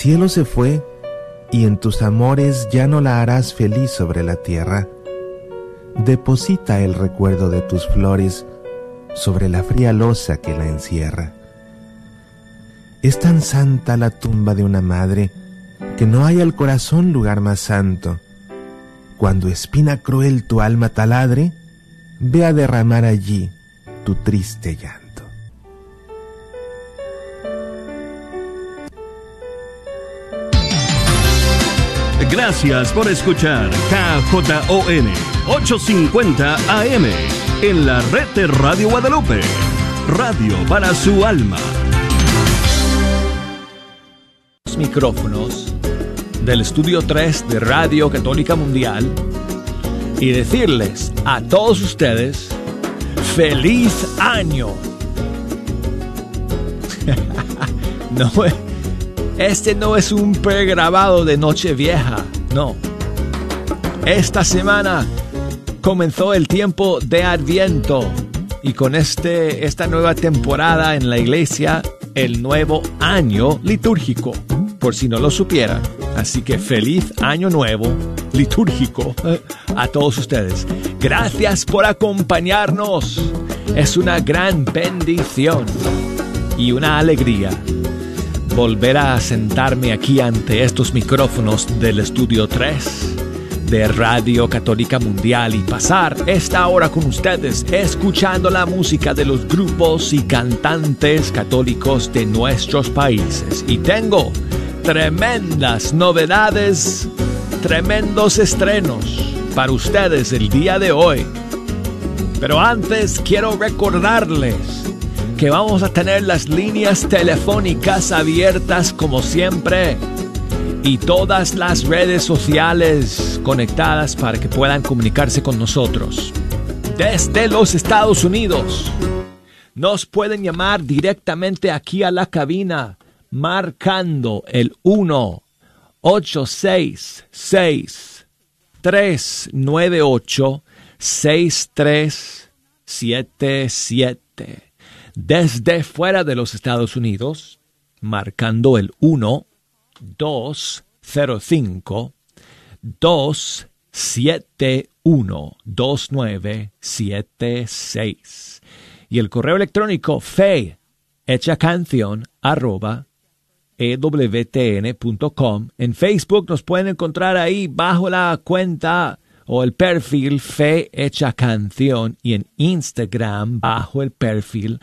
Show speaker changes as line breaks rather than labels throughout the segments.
cielo se fue y en tus amores ya no la harás feliz sobre la tierra. Deposita el recuerdo de tus flores sobre la fría losa que la encierra. Es tan santa la tumba de una madre que no hay al corazón lugar más santo. Cuando espina cruel tu alma taladre, ve a derramar allí tu triste llanto.
Gracias por escuchar KJON 850 AM en la red de Radio Guadalupe. Radio para su alma.
Los micrófonos del estudio 3 de Radio Católica Mundial y decirles a todos ustedes feliz año. no este no es un pregrabado de Nochevieja, no. Esta semana comenzó el tiempo de Adviento y con este, esta nueva temporada en la iglesia, el nuevo año litúrgico, por si no lo supieran. Así que feliz año nuevo litúrgico a todos ustedes. Gracias por acompañarnos. Es una gran bendición y una alegría volver a sentarme aquí ante estos micrófonos del estudio 3 de Radio Católica Mundial y pasar esta hora con ustedes escuchando la música de los grupos y cantantes católicos de nuestros países. Y tengo tremendas novedades, tremendos estrenos para ustedes el día de hoy. Pero antes quiero recordarles que vamos a tener las líneas telefónicas abiertas como siempre y todas las redes sociales conectadas para que puedan comunicarse con nosotros. Desde los Estados Unidos nos pueden llamar directamente aquí a la cabina marcando el 1 866 398 6377 desde fuera de los Estados Unidos, marcando el 1 205 271 2976 y el correo electrónico fe hecha canción arroba ewtn.com. En Facebook nos pueden encontrar ahí bajo la cuenta o el perfil Fe Hecha Canción y en Instagram bajo el perfil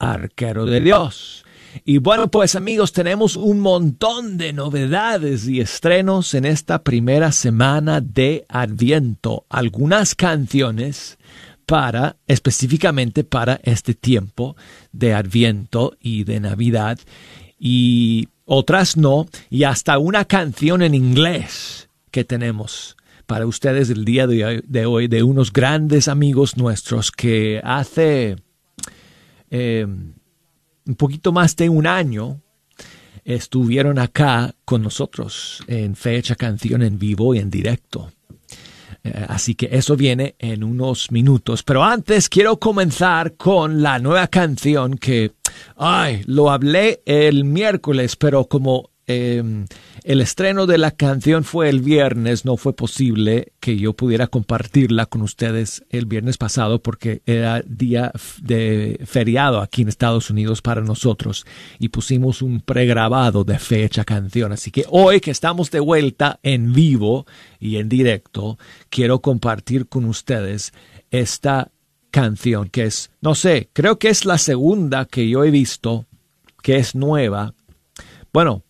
arquero de Dios. Y bueno, pues amigos, tenemos un montón de novedades y estrenos en esta primera semana de Adviento. Algunas canciones para, específicamente para este tiempo de Adviento y de Navidad. Y otras no. Y hasta una canción en inglés que tenemos para ustedes el día de hoy de unos grandes amigos nuestros que hace eh, un poquito más de un año estuvieron acá con nosotros en fecha canción en vivo y en directo. Eh, así que eso viene en unos minutos. Pero antes quiero comenzar con la nueva canción que, ay, lo hablé el miércoles, pero como Em, el estreno de la canción fue el viernes, no fue posible que yo pudiera compartirla con ustedes el viernes pasado porque era día de feriado aquí en Estados Unidos para nosotros y pusimos un pregrabado de fecha canción. Así que hoy que estamos de vuelta en vivo y en directo, quiero compartir con ustedes esta canción que es, no sé, creo que es la segunda que yo he visto que es nueva. Bueno,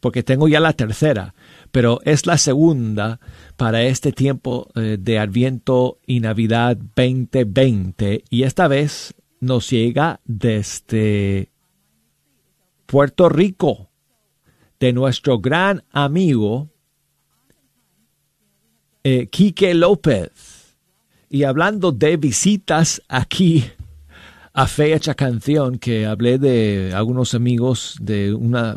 porque tengo ya la tercera, pero es la segunda para este tiempo eh, de Adviento y Navidad 2020 y esta vez nos llega desde Puerto Rico, de nuestro gran amigo eh, Quique López. Y hablando de visitas aquí a fecha canción que hablé de algunos amigos de una,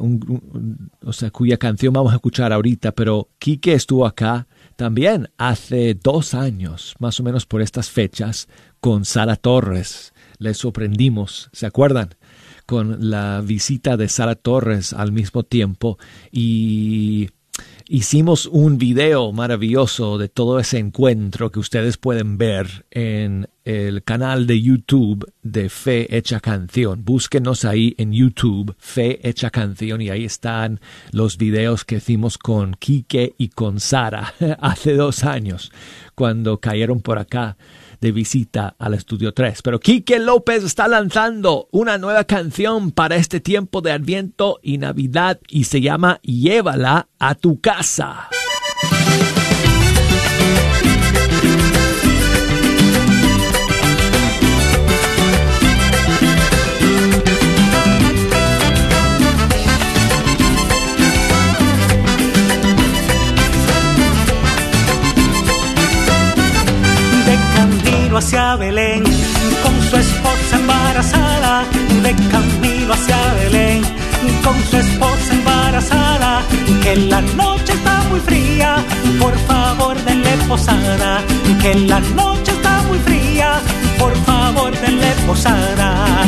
o sea, cuya canción vamos a escuchar ahorita, pero Quique estuvo acá también hace dos años, más o menos por estas fechas, con Sara Torres. Les sorprendimos, ¿se acuerdan? con la visita de Sara Torres al mismo tiempo y hicimos un video maravilloso de todo ese encuentro que ustedes pueden ver en el canal de YouTube de Fe Hecha Canción. Búsquenos ahí en YouTube, Fe Hecha Canción, y ahí están los videos que hicimos con Quique y con Sara hace dos años, cuando cayeron por acá de visita al estudio 3. Pero Quique López está lanzando una nueva canción para este tiempo de Adviento y Navidad y se llama Llévala a tu casa.
Que la noche está muy fría, por favor denle posada, que la noche está muy fría, por favor denle posada.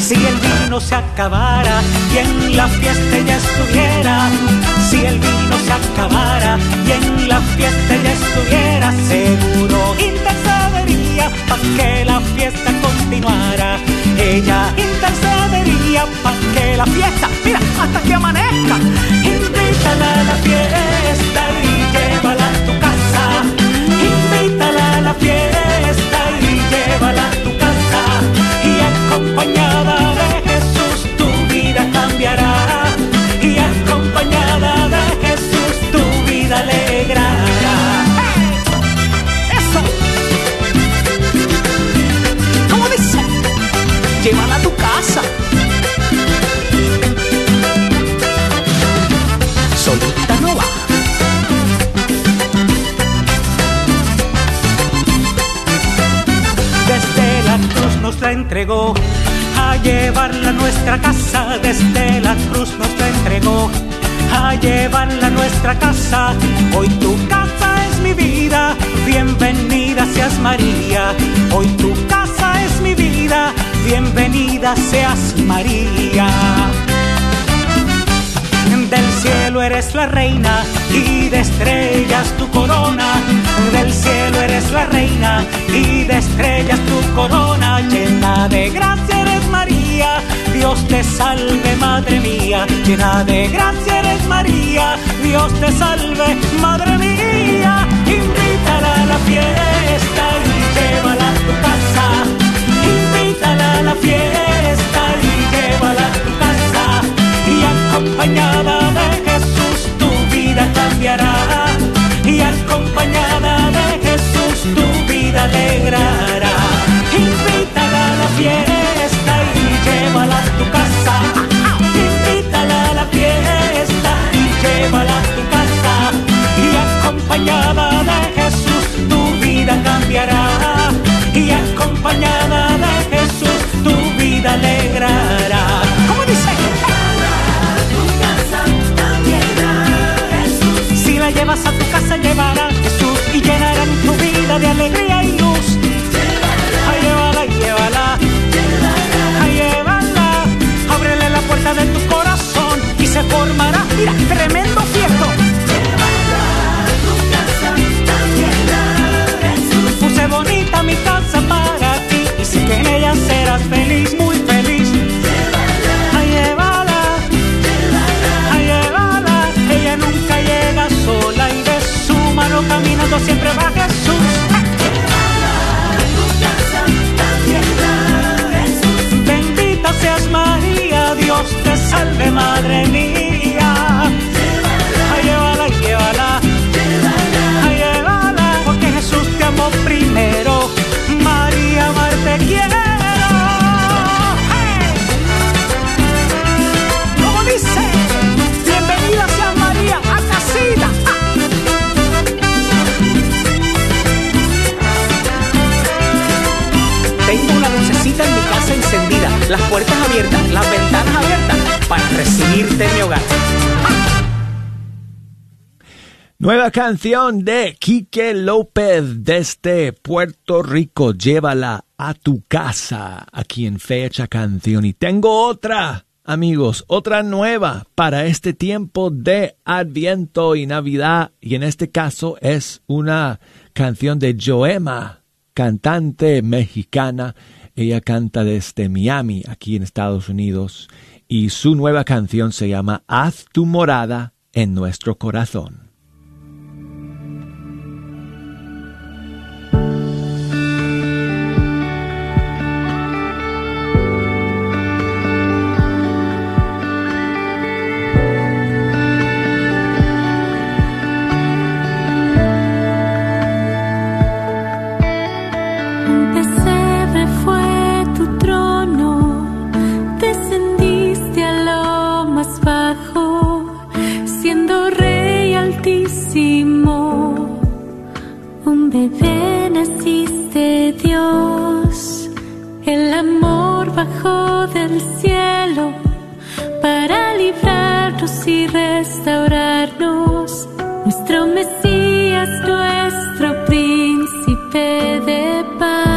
Si el vino se acabara y en la fiesta ya estuviera, el vino se acabara y en la fiesta ya estuviera, seguro intercedería para que la fiesta continuara. Ella intercedería para que la fiesta, mira, hasta que amanezca, invítala a la fiesta y llévala a tu casa, invítala a la fiesta y llévala a tu casa a llevarla nuestra casa. Desde la cruz nos la entregó a llevarla nuestra casa. Hoy tu casa es mi vida, bienvenida seas María. Hoy tu casa es mi vida, bienvenida seas María. Cielo eres la reina y de estrellas tu corona. Del cielo eres la reina y de estrellas tu corona. Llena de gracia eres María, Dios te salve Madre mía. Llena de gracia eres María, Dios te salve Madre mía. Invítala a la fiesta y llévala a tu casa. Invítala a la fiesta y llévala a tu casa y acompañada de cambiará y acompañada de Jesús tu vida alegrará. Invítala a la fiesta y llévala a tu casa. Invítala a la fiesta y llévala a tu casa y acompañada de Jesús tu vida cambiará y acompañada de Jesús tu vida alegrará. A tu casa, llevará Jesús y llenarán tu vida de alegría y luz. Ay, llévala, llévala, ay, llévala. Ábrele la puerta de tu corazón y se formará, mira, tremendo fiesto. Puse bonita mi casa para ti y sé que en ella serás feliz. Siempre va Jesús. Bendita seas María, Dios te salve, Madre mía. Ay, llévala, llévala. Ay, llévala, porque Jesús te amó primero. Las puertas abiertas, las ventanas abiertas para recibirte en mi hogar.
Nueva canción de Quique López desde Puerto Rico. Llévala
a tu casa aquí en Fecha Canción. Y tengo otra, amigos, otra nueva para este tiempo de Adviento y Navidad. Y en este caso es una canción de Joema, cantante mexicana. Ella canta desde Miami, aquí en Estados Unidos. Y su nueva canción se llama Haz tu morada en nuestro corazón. El amor bajó del cielo para librarnos y restaurarnos. Nuestro Mesías, nuestro príncipe de paz.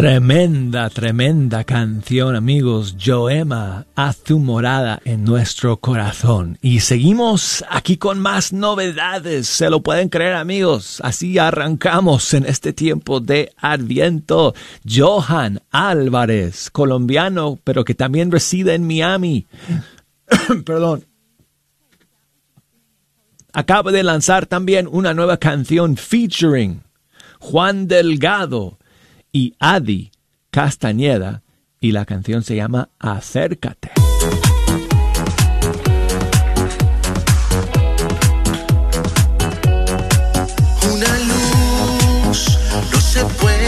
Tremenda, tremenda canción, amigos. Joema, haz tu morada en nuestro corazón. Y seguimos aquí con más novedades. Se lo pueden creer, amigos. Así arrancamos en este tiempo de Adviento. Johan Álvarez, colombiano, pero que también reside en Miami. Perdón. Acaba de lanzar también una nueva canción featuring Juan Delgado y Adi Castañeda y la canción se llama Acércate.
Una luz no se puede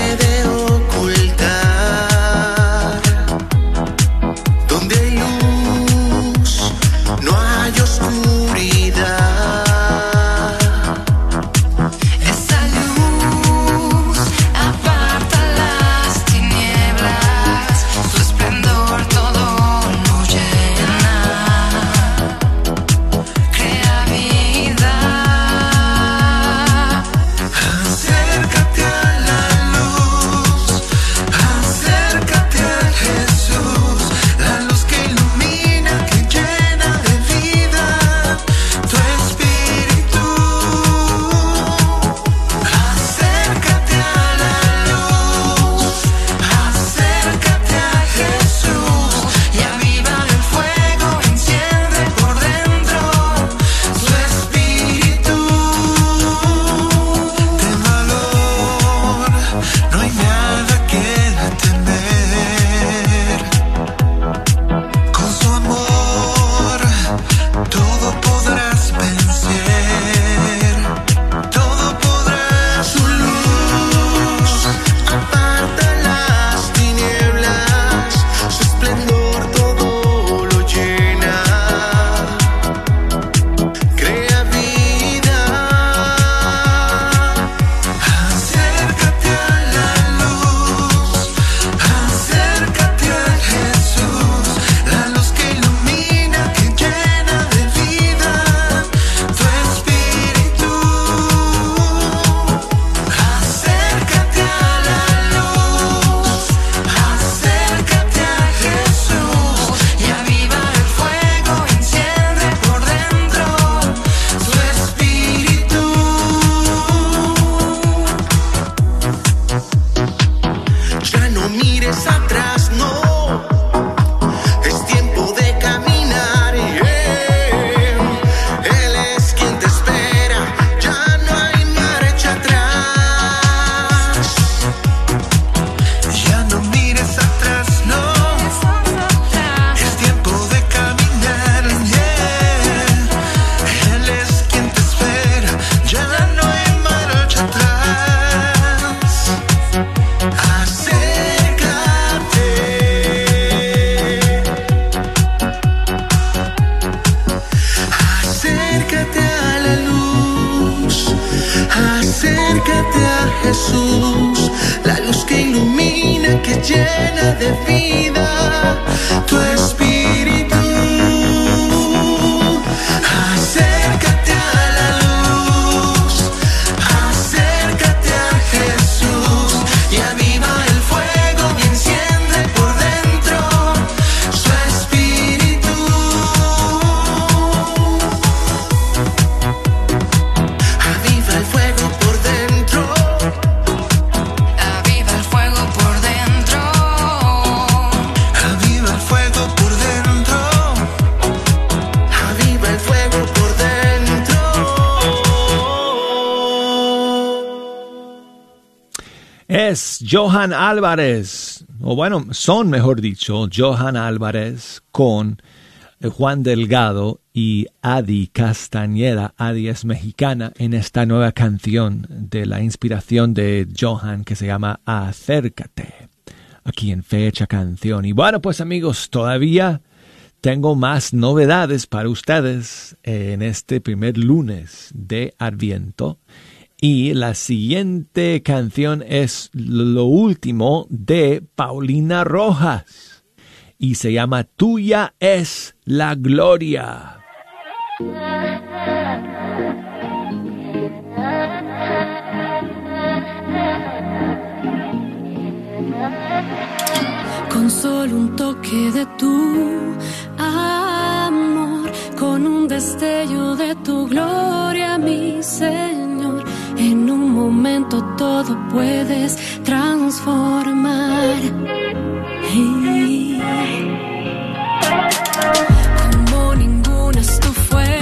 Johan Álvarez, o bueno, son mejor dicho, Johan Álvarez con eh, Juan Delgado y Adi Castañeda. Adi es mexicana en esta nueva canción de la inspiración de Johan que se llama Acércate, aquí en Fecha Canción. Y bueno, pues amigos, todavía tengo más novedades para ustedes en este primer lunes de Adviento. Y la siguiente canción es lo último de Paulina Rojas. Y se llama Tuya es la gloria.
Thank
solo un toque de tu amor, con un destello de tu gloria, mi Señor. En un momento todo puedes transformar. Hey. Como ninguna es tu fuerza,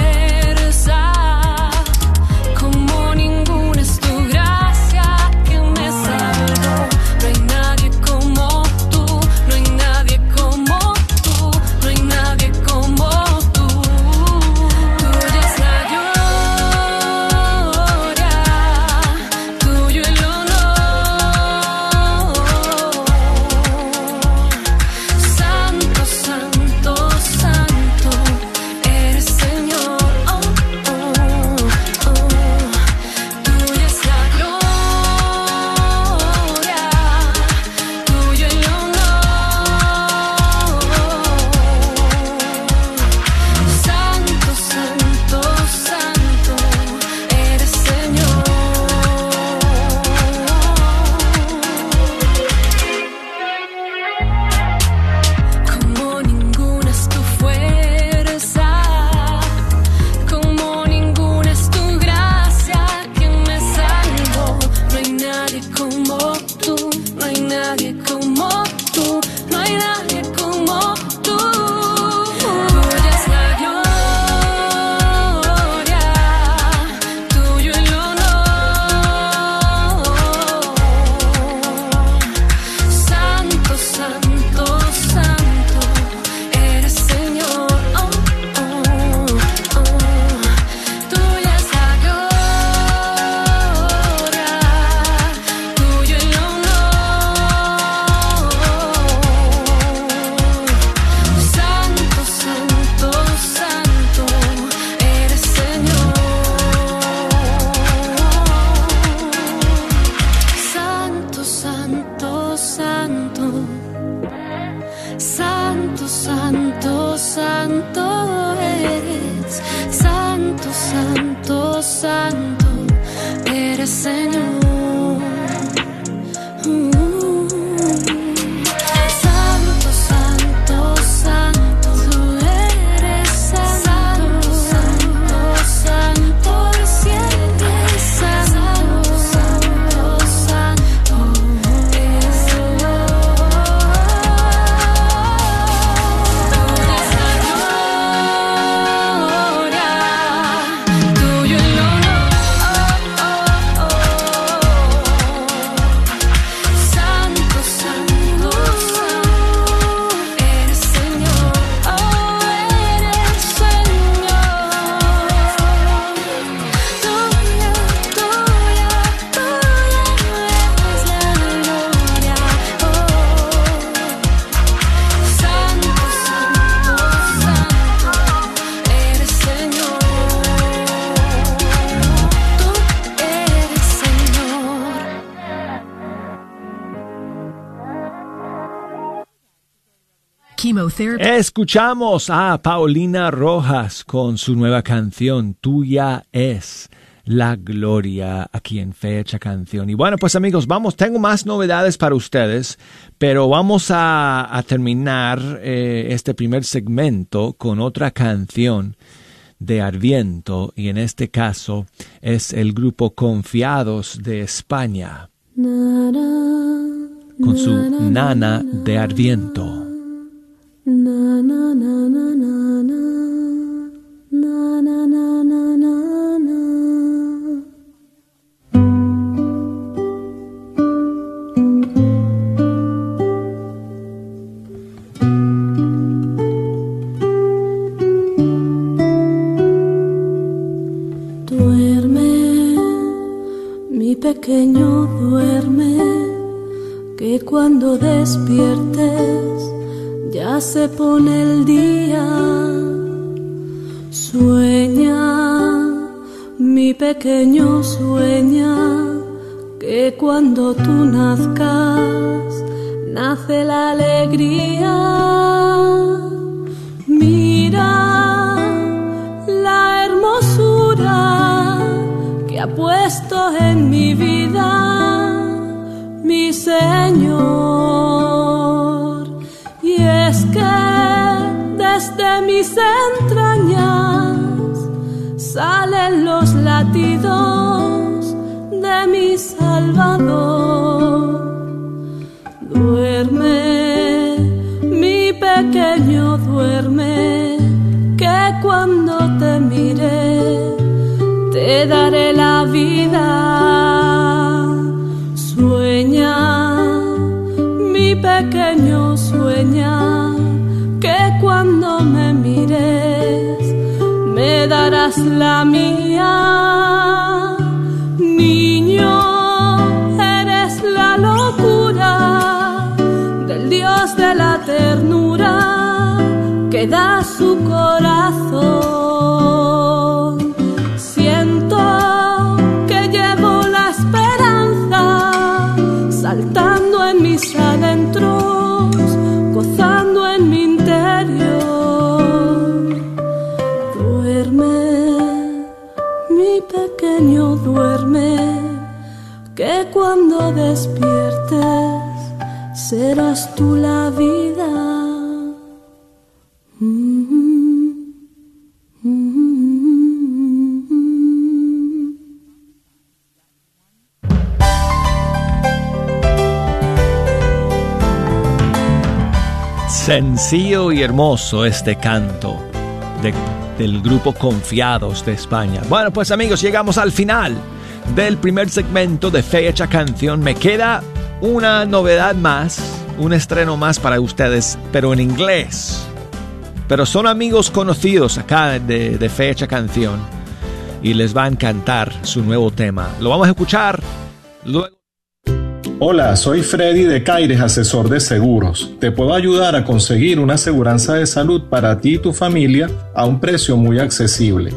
santo, santo eres Señor.
Escuchamos a Paulina Rojas con su nueva canción Tuya es la gloria aquí en Fecha Canción. Y bueno, pues amigos, vamos, tengo más novedades para ustedes, pero vamos a, a terminar eh, este primer segmento con otra canción de Arviento y en este caso es el grupo Confiados de España con su Nana de Arviento.
Duerme, mi pequeño duerme, que cuando despiertes se pone el día. Sueña, mi pequeño sueña, que cuando tú nazcas, nace la alegría. Mira la hermosura que ha puesto en mi vida mi Señor.
Mis entrañas salen los latidos de mi Salvador. Duerme, mi pequeño duerme, que cuando te mire te daré la mía. Niño, eres la locura del Dios de la ternura que da su corazón. Mi pequeño duerme, que cuando despiertes serás tú la vida.
Sencillo y hermoso este canto de- del grupo Confiados de España. Bueno, pues amigos, llegamos al final del primer segmento de Fecha Canción. Me queda una novedad más, un estreno más para ustedes, pero en inglés. Pero son amigos conocidos acá de, Fecha Canción y les va a encantar su nuevo tema. Lo vamos a escuchar luego.
Hola, soy Freddy de Caires, asesor de seguros. Te puedo ayudar a conseguir una aseguranza de salud para ti y tu familia a un precio muy accesible.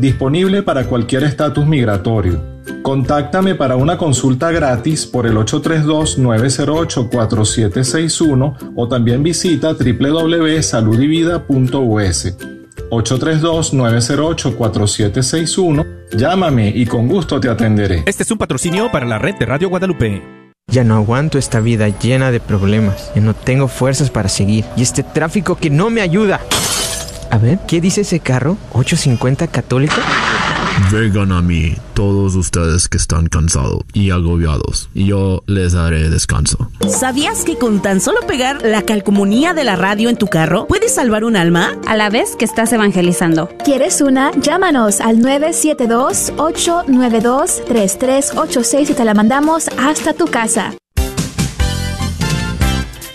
Disponible para cualquier estatus migratorio. Contáctame para una consulta gratis por el 832-908-4761 o también visita www.saludivida.us. 832-908-4761. Llámame y con gusto te atenderé.
Este es un patrocinio para la red de Radio Guadalupe.
Ya no aguanto esta vida llena de problemas. Ya no tengo fuerzas para seguir. Y este tráfico que no me ayuda. A ver, ¿qué dice ese carro? ¿850 católico?
Vengan a mí, todos ustedes que están cansados y agobiados, y yo les daré descanso.
¿Sabías que con tan solo pegar la calcomunía de la radio en tu carro puedes salvar un alma?
A la vez que estás evangelizando.
¿Quieres una? Llámanos al 972-892-3386 y te la mandamos hasta tu casa.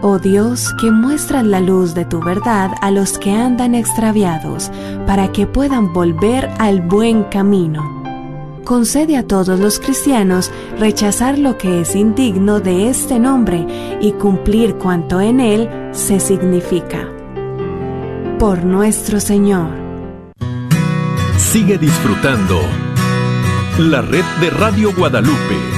Oh Dios, que muestras la luz de tu verdad a los que andan extraviados, para que puedan volver al buen camino. Concede a todos los cristianos rechazar lo que es indigno de este nombre y cumplir cuanto en él se significa. Por nuestro Señor.
Sigue disfrutando la red de Radio Guadalupe.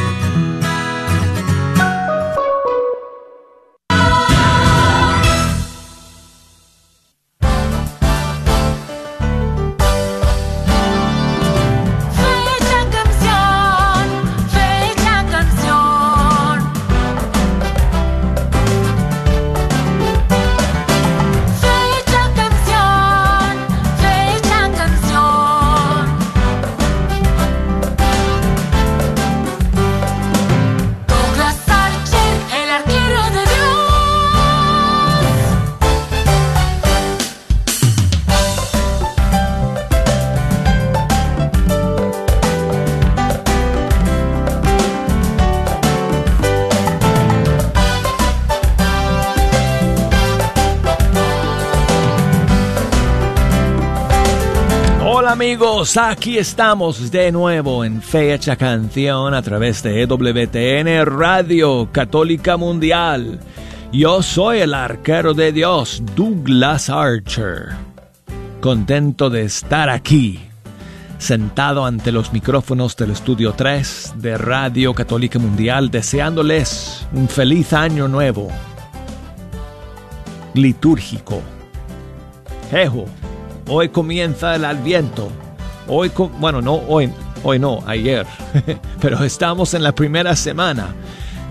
Amigos? Aquí estamos de nuevo en Fecha Canción a través de EWTN Radio Católica Mundial. Yo soy el arquero de Dios, Douglas Archer. Contento de estar aquí, sentado ante los micrófonos del Estudio 3 de Radio Católica Mundial, deseándoles un feliz año nuevo, litúrgico. Jejo, hoy comienza el Adviento. Hoy, bueno, no hoy, hoy no, ayer, pero estamos en la primera semana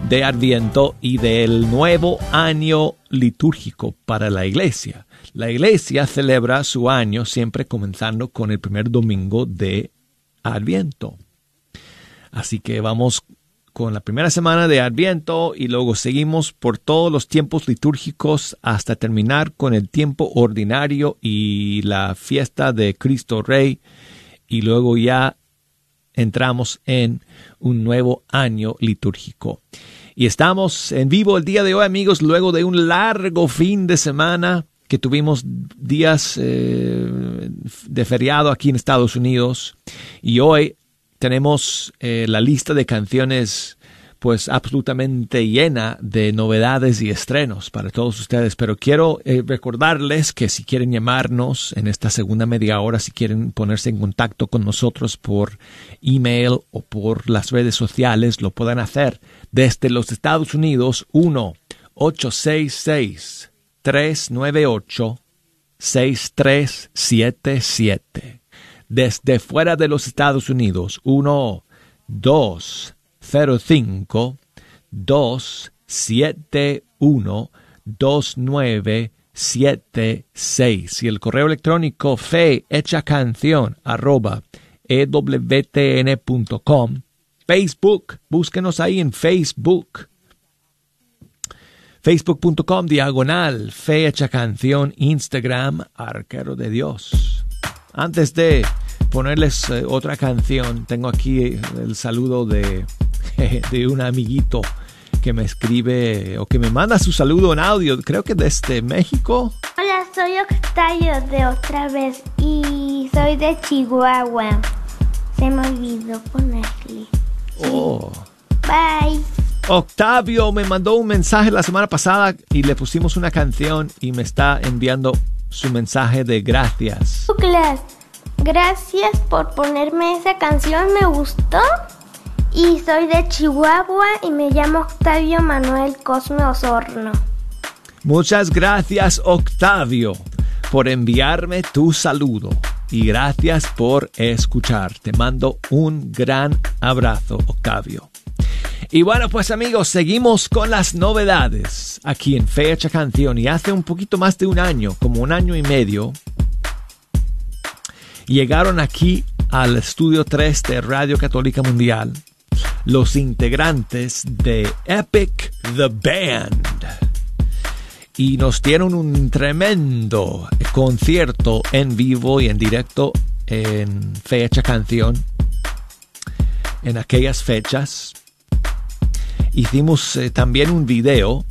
de Adviento y del nuevo año litúrgico para la iglesia. La iglesia celebra su año siempre comenzando con el primer domingo de Adviento. Así que vamos con la primera semana de Adviento y luego seguimos por todos los tiempos litúrgicos hasta terminar con el tiempo ordinario y la fiesta de Cristo Rey y luego ya entramos en un nuevo año litúrgico. Y estamos en vivo el día de hoy, amigos, luego de un largo fin de semana que tuvimos días eh, de feriado aquí en Estados Unidos. Y hoy tenemos eh, la lista de canciones pues absolutamente llena de novedades y estrenos para todos ustedes. Pero quiero eh, recordarles que si quieren llamarnos en esta segunda media hora, si quieren ponerse en contacto con nosotros por email o por las redes sociales, lo pueden hacer desde los Estados Unidos 1 866 398 6377 desde fuera de los Estados Unidos 1 205 271 2976 y el correo electrónico fe hecha canción arroba ewtn.com Facebook, búsquenos ahí en Facebook. Facebook.com diagonal fe hecha canción Instagram arquero de Dios antes de ponerles eh, otra canción, tengo aquí el saludo de, de un amiguito que me escribe o que me manda su saludo en audio, creo que desde México.
Hola, soy Octavio de otra vez y soy de Chihuahua. Se me olvidó ponerle.
Oh.
Bye.
Octavio me mandó un mensaje la semana pasada y le pusimos una canción y me está enviando su mensaje de gracias.
Douglas, gracias por ponerme esa canción, me gustó. Y soy de Chihuahua y me llamo Octavio Manuel Cosme Osorno.
Muchas gracias Octavio por enviarme tu saludo y gracias por escuchar. Te mando un gran abrazo Octavio. Y bueno, pues amigos, seguimos con las novedades aquí en Fecha Canción. Y hace un poquito más de un año, como un año y medio, llegaron aquí al estudio 3 de Radio Católica Mundial los integrantes de Epic the Band. Y nos dieron un tremendo concierto en vivo y en directo en Fecha Canción en aquellas fechas hicimos eh, también un video.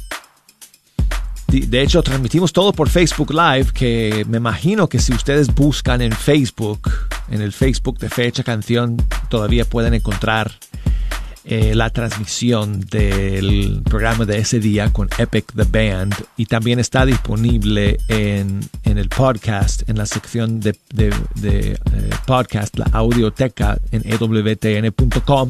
De, hecho, transmitimos todo por Facebook Live, que me imagino que si ustedes buscan en Facebook, en el Facebook de Fecha Canción, todavía pueden encontrar eh, la transmisión del programa de ese día con Epic the Band y también está disponible en, en el podcast, en la sección de, eh, podcast, la audioteca en ewtn.com.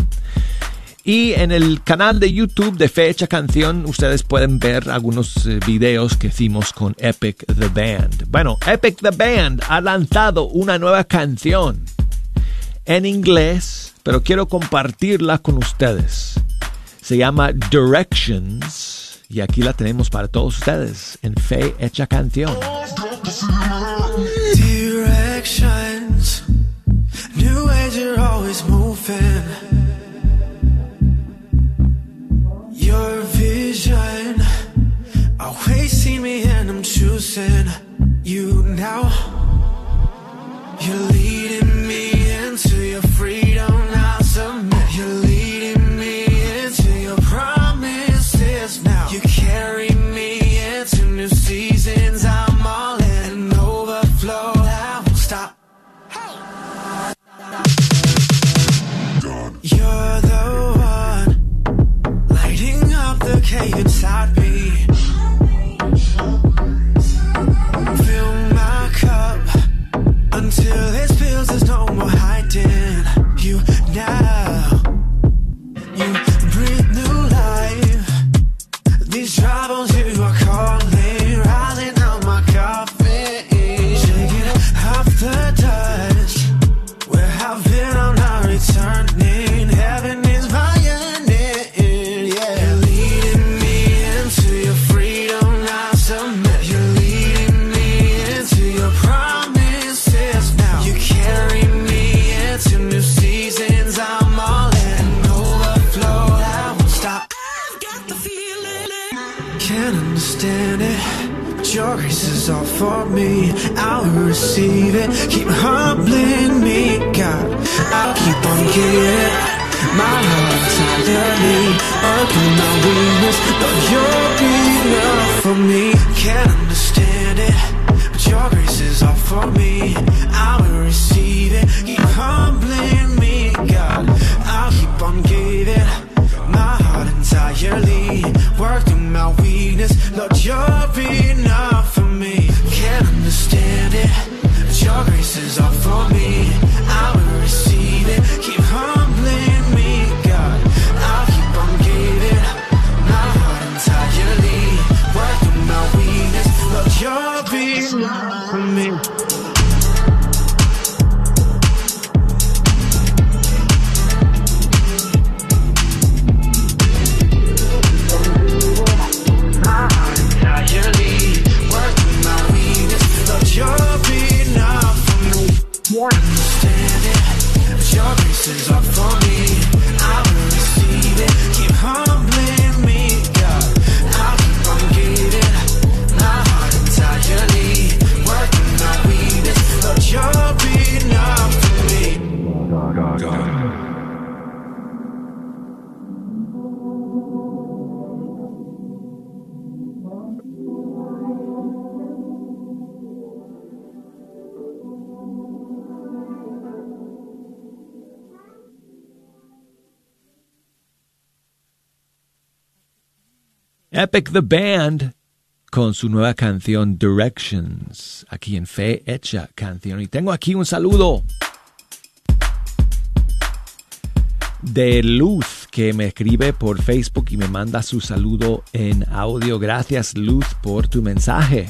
Y en el canal de YouTube de Fecha Canción ustedes pueden ver algunos eh, videos que hicimos con Epic the Band. Bueno, Epic the Band ha lanzado una nueva canción en inglés, pero quiero compartirla con ustedes. Se llama Directions y aquí la tenemos para todos ustedes en Fe Hecha Canción.
Directions, new age, you're always moving. You now. You're leading
Epic the Band con su nueva canción Directions, aquí en Fe Hecha Canción. Y tengo aquí un saludo de Luz que me escribe por Facebook y me manda su saludo en audio. Gracias Luz por tu mensaje.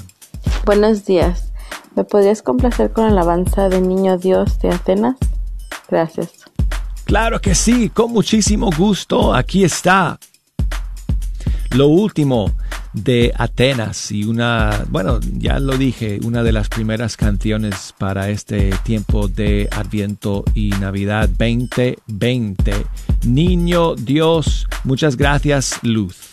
Buenos días. ¿Me podrías complacer con la alabanza de Niño Dios de Atenas? Gracias.
Claro que sí, con muchísimo gusto. Aquí está lo último de Atenas y una, bueno, ya lo dije, una de las primeras canciones para este tiempo de Adviento y Navidad 2020. Niño Dios, muchas gracias, Luz.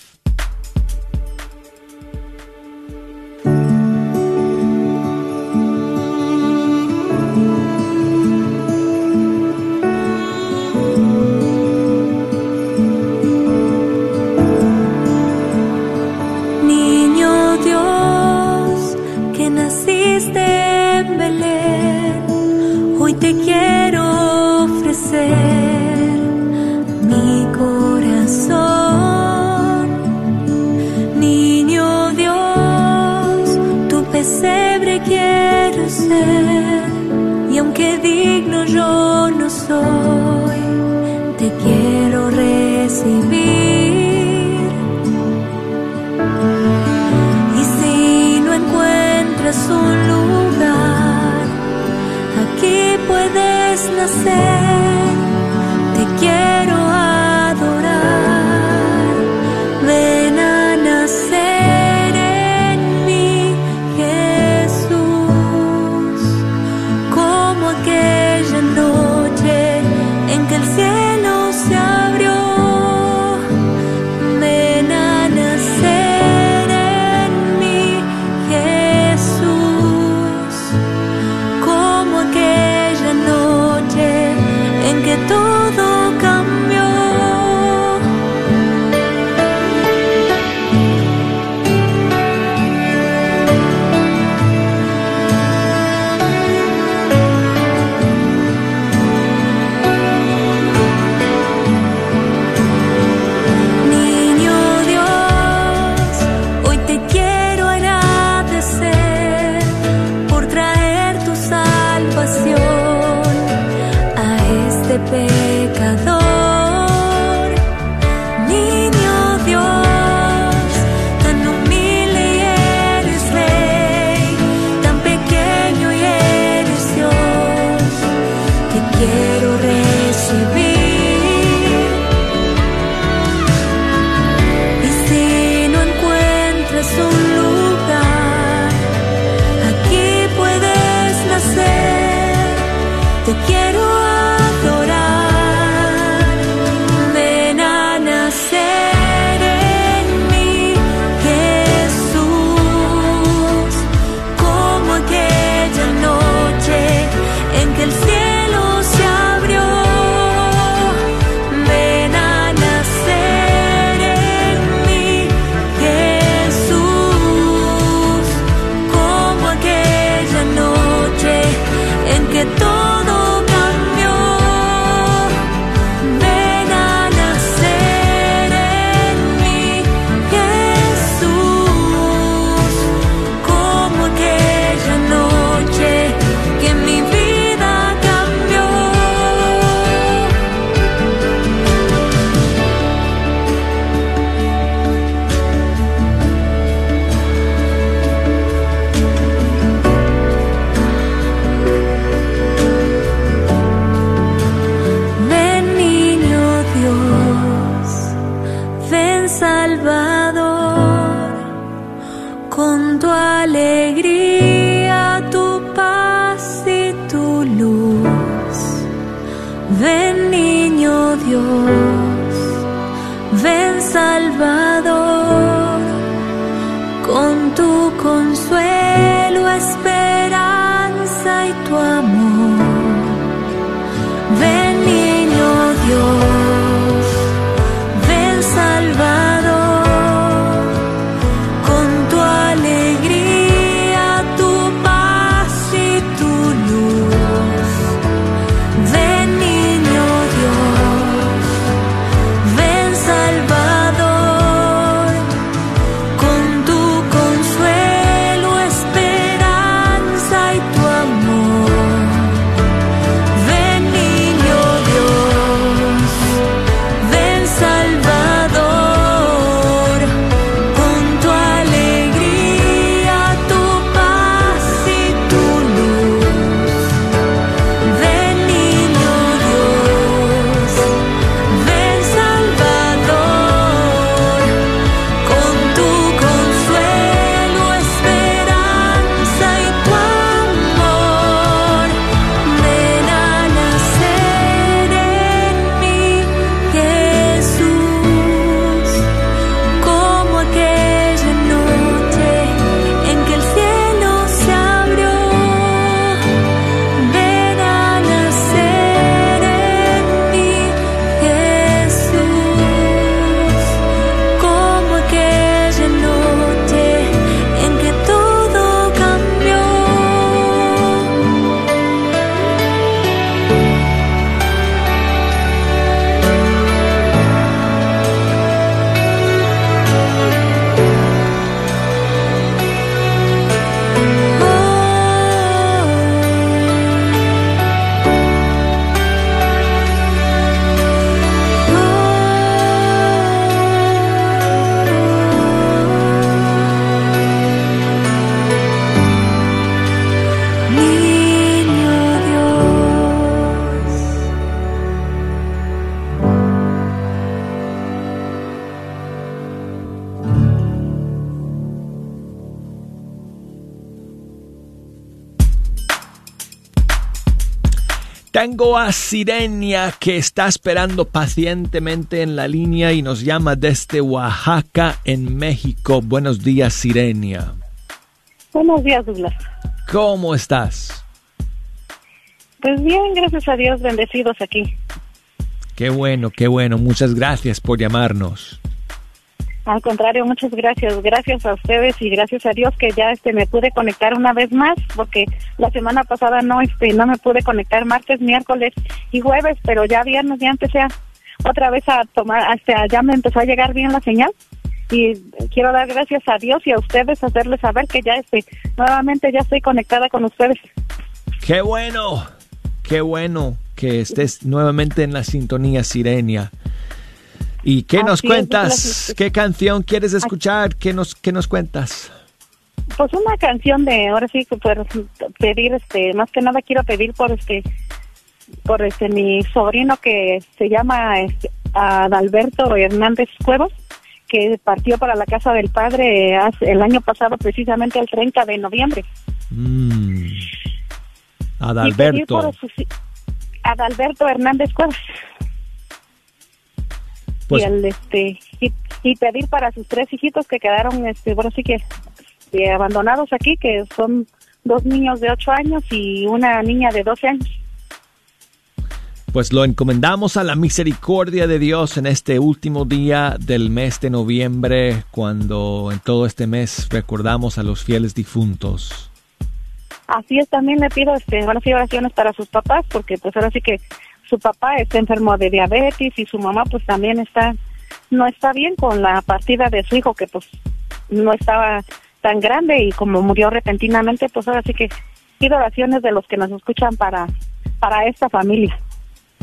Say.
Tengo a Sirenia que está esperando pacientemente en la línea y nos llama desde Oaxaca, en México. Buenos días, Sirenia.
Buenos días, Douglas.
¿Cómo estás?
Pues bien, gracias a Dios, bendecidos aquí.
Qué bueno, qué bueno. Muchas gracias por llamarnos.
Al contrario, muchas gracias. Gracias a ustedes y gracias a Dios que ya este me pude conectar una vez más porque la semana pasada no este no me pude conectar martes, miércoles y jueves, pero ya viernes ya empecé a- otra vez a tomar hasta ya me empezó a llegar bien la señal y quiero dar gracias a Dios y a ustedes hacerles saber que ya este nuevamente ya estoy conectada con ustedes.
Qué bueno, qué bueno que estés nuevamente en la sintonía Sirenia. ¿Y qué nos
Así es,
cuentas? ¿Qué canción quieres escuchar? ¿Qué nos, qué nos cuentas?
Pues una canción de ahora sí que pedir este más que nada quiero pedir por este por este mi sobrino que se llama este, Adalberto Hernández Cuevas que partió para la casa del padre hace- el año pasado precisamente el 30 de noviembre.
Mm.
Y pedir
Adalberto.
por Adalberto Hernández Cuevas.
Pues-
y el este y, y pedir para sus tres hijitos que quedaron este bueno sí que eh, abandonados aquí que son dos niños de ocho años y una niña de 12 años.
Pues lo encomendamos a la misericordia de Dios en este último día del mes de noviembre, cuando en todo este mes recordamos a los fieles difuntos.
Así es, también le pido este, bueno, sí, oraciones para sus papás, porque pues ahora sí que su papá está enfermo de diabetes y su mamá pues también está, no está bien con la partida de su hijo, que pues no estaba tan grande y como murió repentinamente, pues ahora sí que pido oraciones de los que nos escuchan para, para esta familia.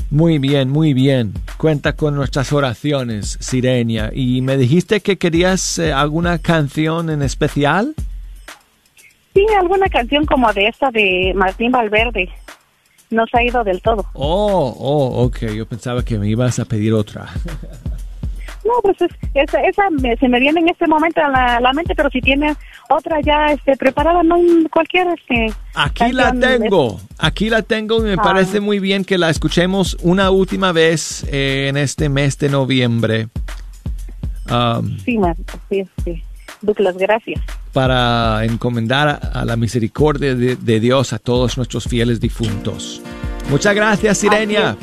Muy bien, muy bien. Cuenta con nuestras oraciones, Sirenia. ¿Y me dijiste que querías eh, alguna canción en especial?
Sí, alguna canción como de esta de Martín Valverde, no se ha ido del todo.
Oh, oh, ok. Yo pensaba que me ibas a pedir otra.
No, pues es- esa, esa me- se me viene en este momento a la, la mente, pero si tiene otra ya este, preparada, no cualquier este,
Aquí la tengo, aquí la tengo y me
Ah.
parece muy bien que la escuchemos una última vez eh, en este mes de noviembre. Um,
Sí, ma- sí, sí. Douglas, gracias.
Para encomendar a, a la misericordia de, de Dios a todos nuestros fieles difuntos. Muchas gracias, Sirenia.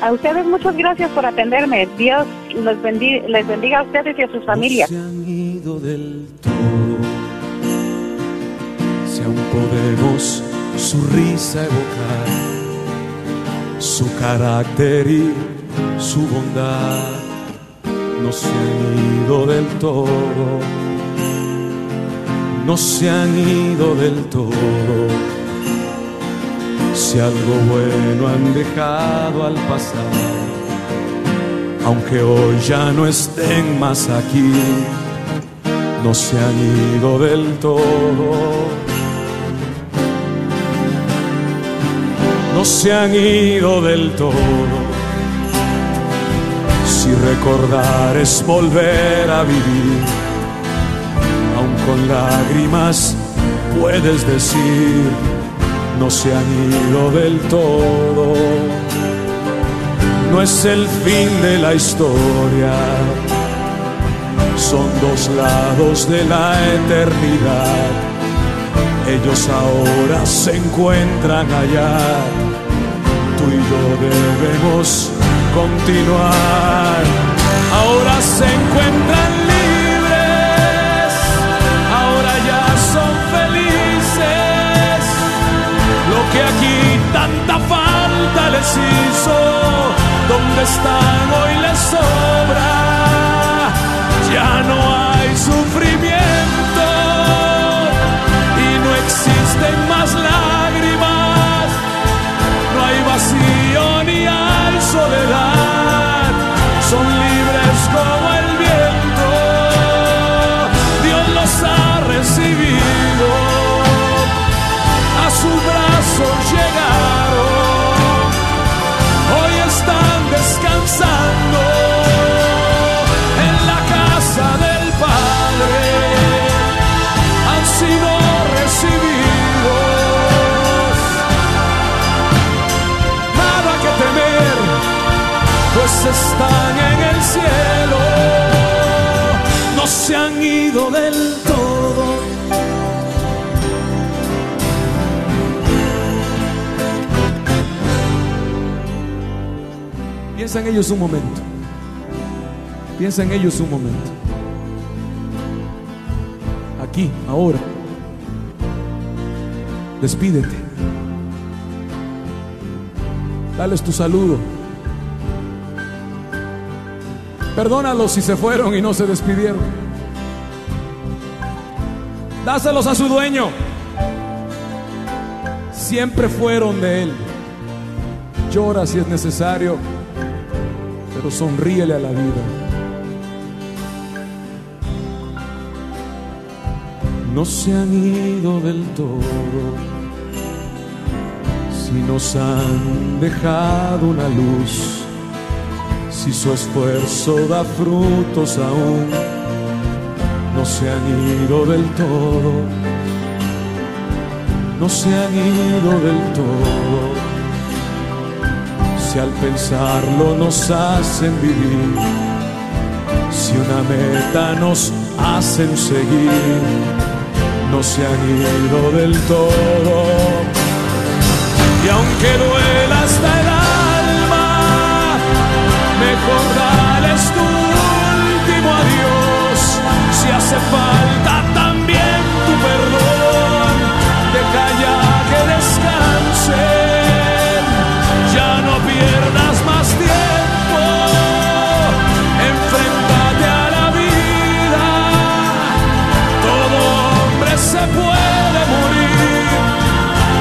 A ustedes muchas gracias por atenderme. Dios los bendi- les bendiga a ustedes y a sus familias.
ido del todo. Si aún podemos su risa evocar, su carácter y su bondad, no se han ido del todo. No se han ido del todo. Si algo bueno han dejado al pasar, aunque hoy ya no estén más aquí, no se han ido del todo. No se han ido del todo. Si recordar es volver a vivir, lágrimas puedes decir, no se han ido del todo. No es el fin de la historia, son dos lados de la eternidad. Ellos ahora se encuentran allá, tú y yo debemos continuar. Ahora se encuentran que aquí tanta falta les hizo, donde están hoy les sobra. Ya no hay sufrimiento y no existen más lágrimas. Están en el cielo. No se han ido del todo. Piensa en ellos un momento. Piensa en ellos un momento. Aquí, ahora. Despídete. Dales tu saludo. Perdónalos si se fueron y no se despidieron. Dáselos a su dueño. Siempre fueron de él. Llora si es necesario, pero sonríele a la vida. No se han ido del todo, si nos han dejado una luz, si su esfuerzo da frutos aún, no se han ido del todo, no se han ido del todo si al pensarlo nos hacen vivir, si una meta nos hacen seguir, no se han ido del todo. Y aunque duela hasta el mejor dales tu último adiós, si hace falta también tu perdón, deja ya que descansen. Ya no pierdas más tiempo, enfréntate a la vida. Todo hombre se puede morir,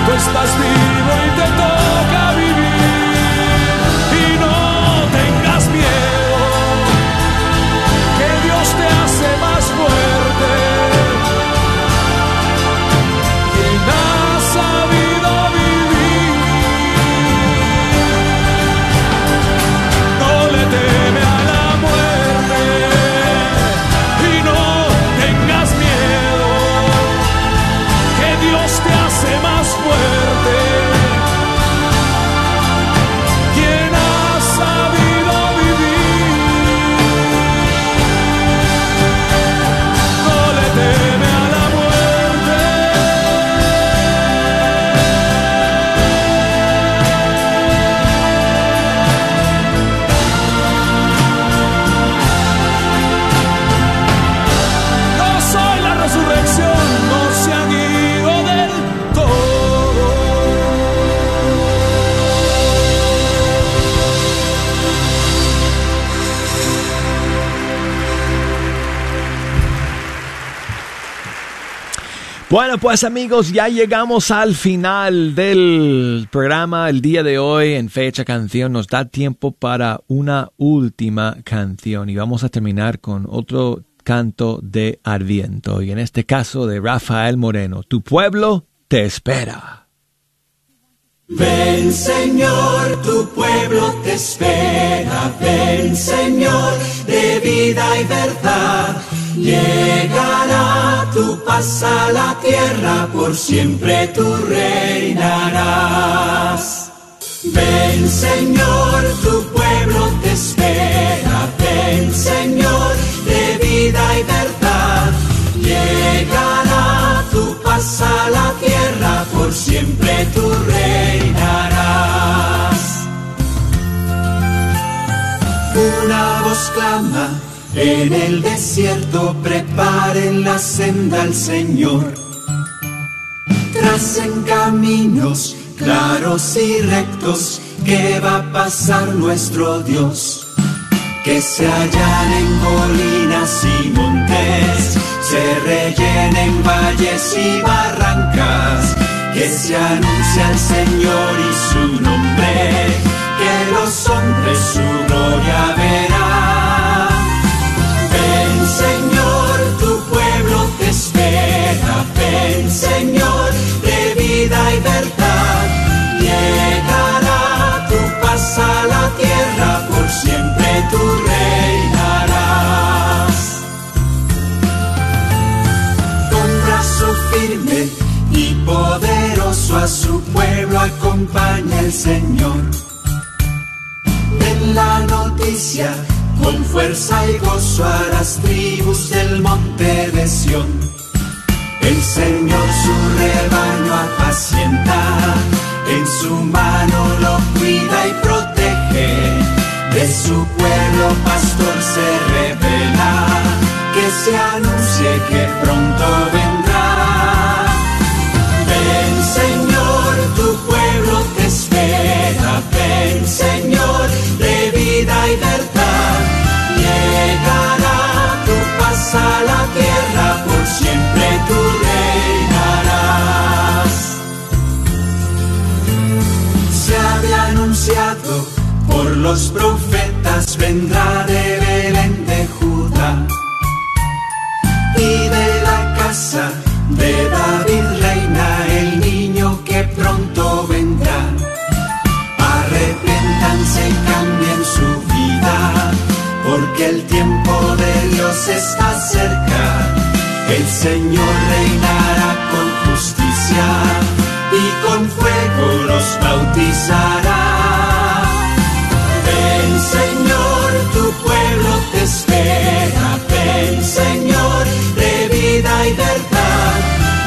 tú estás vivo
Bueno, pues amigos, ya llegamos al final del programa el día de hoy en Fecha Canción. Nos da tiempo para una última canción y vamos a terminar con otro canto de Ardiento y en este caso de Rafael Moreno. Tu pueblo te espera.
Ven Señor, tu pueblo te espera. Ven Señor, de vida y verdad. Llegará tu paz a la tierra, por siempre tú reinarás. Ven Señor, tu pueblo te espera. Ven Señor, de vida y verdad. Llegará tu paz a la tierra, por siempre tú reinarás. Una voz clama en el desierto, preparen la senda al Señor. Tracen caminos claros y rectos que va a pasar nuestro Dios. Que se hallan en colinas y montes, se rellenen valles y barrancas. Que se anuncie al Señor y su nombre, que los hombres su gloria verán. Señor, de vida y verdad. Llegará tu paz a la tierra, por siempre tú reinarás. Con brazo firme y poderoso a su pueblo acompaña el Señor. En la noticia, con fuerza y gozo las tribus del monte de Sión. El Señor su rebaño apacienta, en su mano lo cuida y protege. De su pueblo pastor se revela, que se anuncie que pronto vendrá. Ven Señor, tu pueblo te espera. Ven Señor, de vida y verdad. Llegará tu paz a la tierra, por siempre tú los profetas, vendrá de Belén de Judá y de la casa de David reina el niño que pronto vendrá. Arrepiéntanse y cambien su vida, porque el tiempo de Dios está cerca. El Señor reinará con justicia y con fuego los bautizará.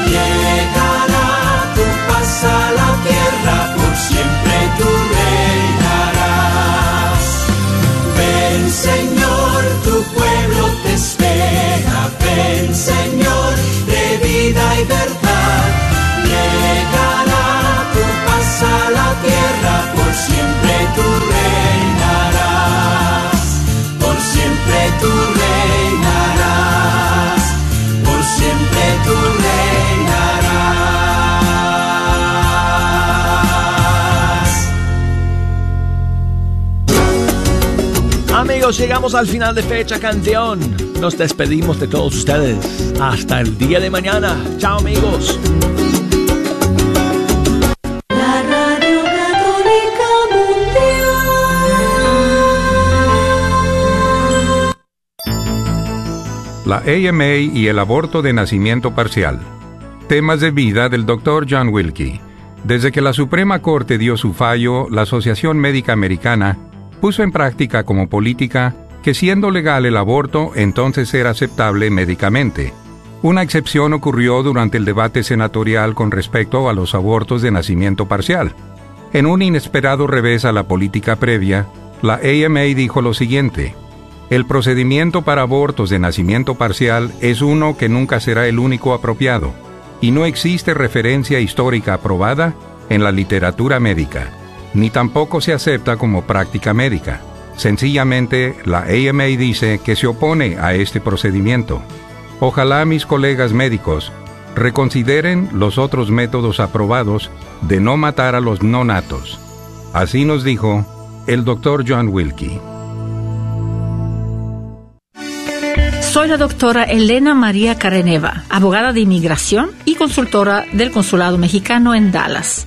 Llegará tu paz a la tierra, por siempre tú reinarás. Ven Señor, tu pueblo te espera. Ven Señor, de vida y verdad.
Amigos, llegamos al final de Fecha Canción. Nos despedimos de todos ustedes. Hasta el día de mañana. Chao amigos.
La Radio Católica Mundial.
La AMA y el aborto de nacimiento parcial. Temas de vida del Dr. John Wilkie. Desde que la Suprema Corte dio su fallo, la Asociación Médica Americana puso en práctica como política que siendo legal el aborto, entonces era aceptable médicamente. Una excepción ocurrió durante el debate senatorial con respecto a los abortos de nacimiento parcial. En un inesperado revés a la política previa, la AMA dijo lo siguiente. El procedimiento para abortos de nacimiento parcial es uno que nunca será el único apropiado, y no existe referencia histórica aprobada en la literatura médica, ni tampoco se acepta como práctica médica. Sencillamente, la AMA dice que se opone a este procedimiento. Ojalá mis colegas médicos reconsideren los otros métodos aprobados de no matar a los no natos. Así nos dijo el doctor John Wilkie.
Soy la doctora Elena María Careneva, abogada de inmigración y consultora del Consulado Mexicano en Dallas.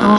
Oh.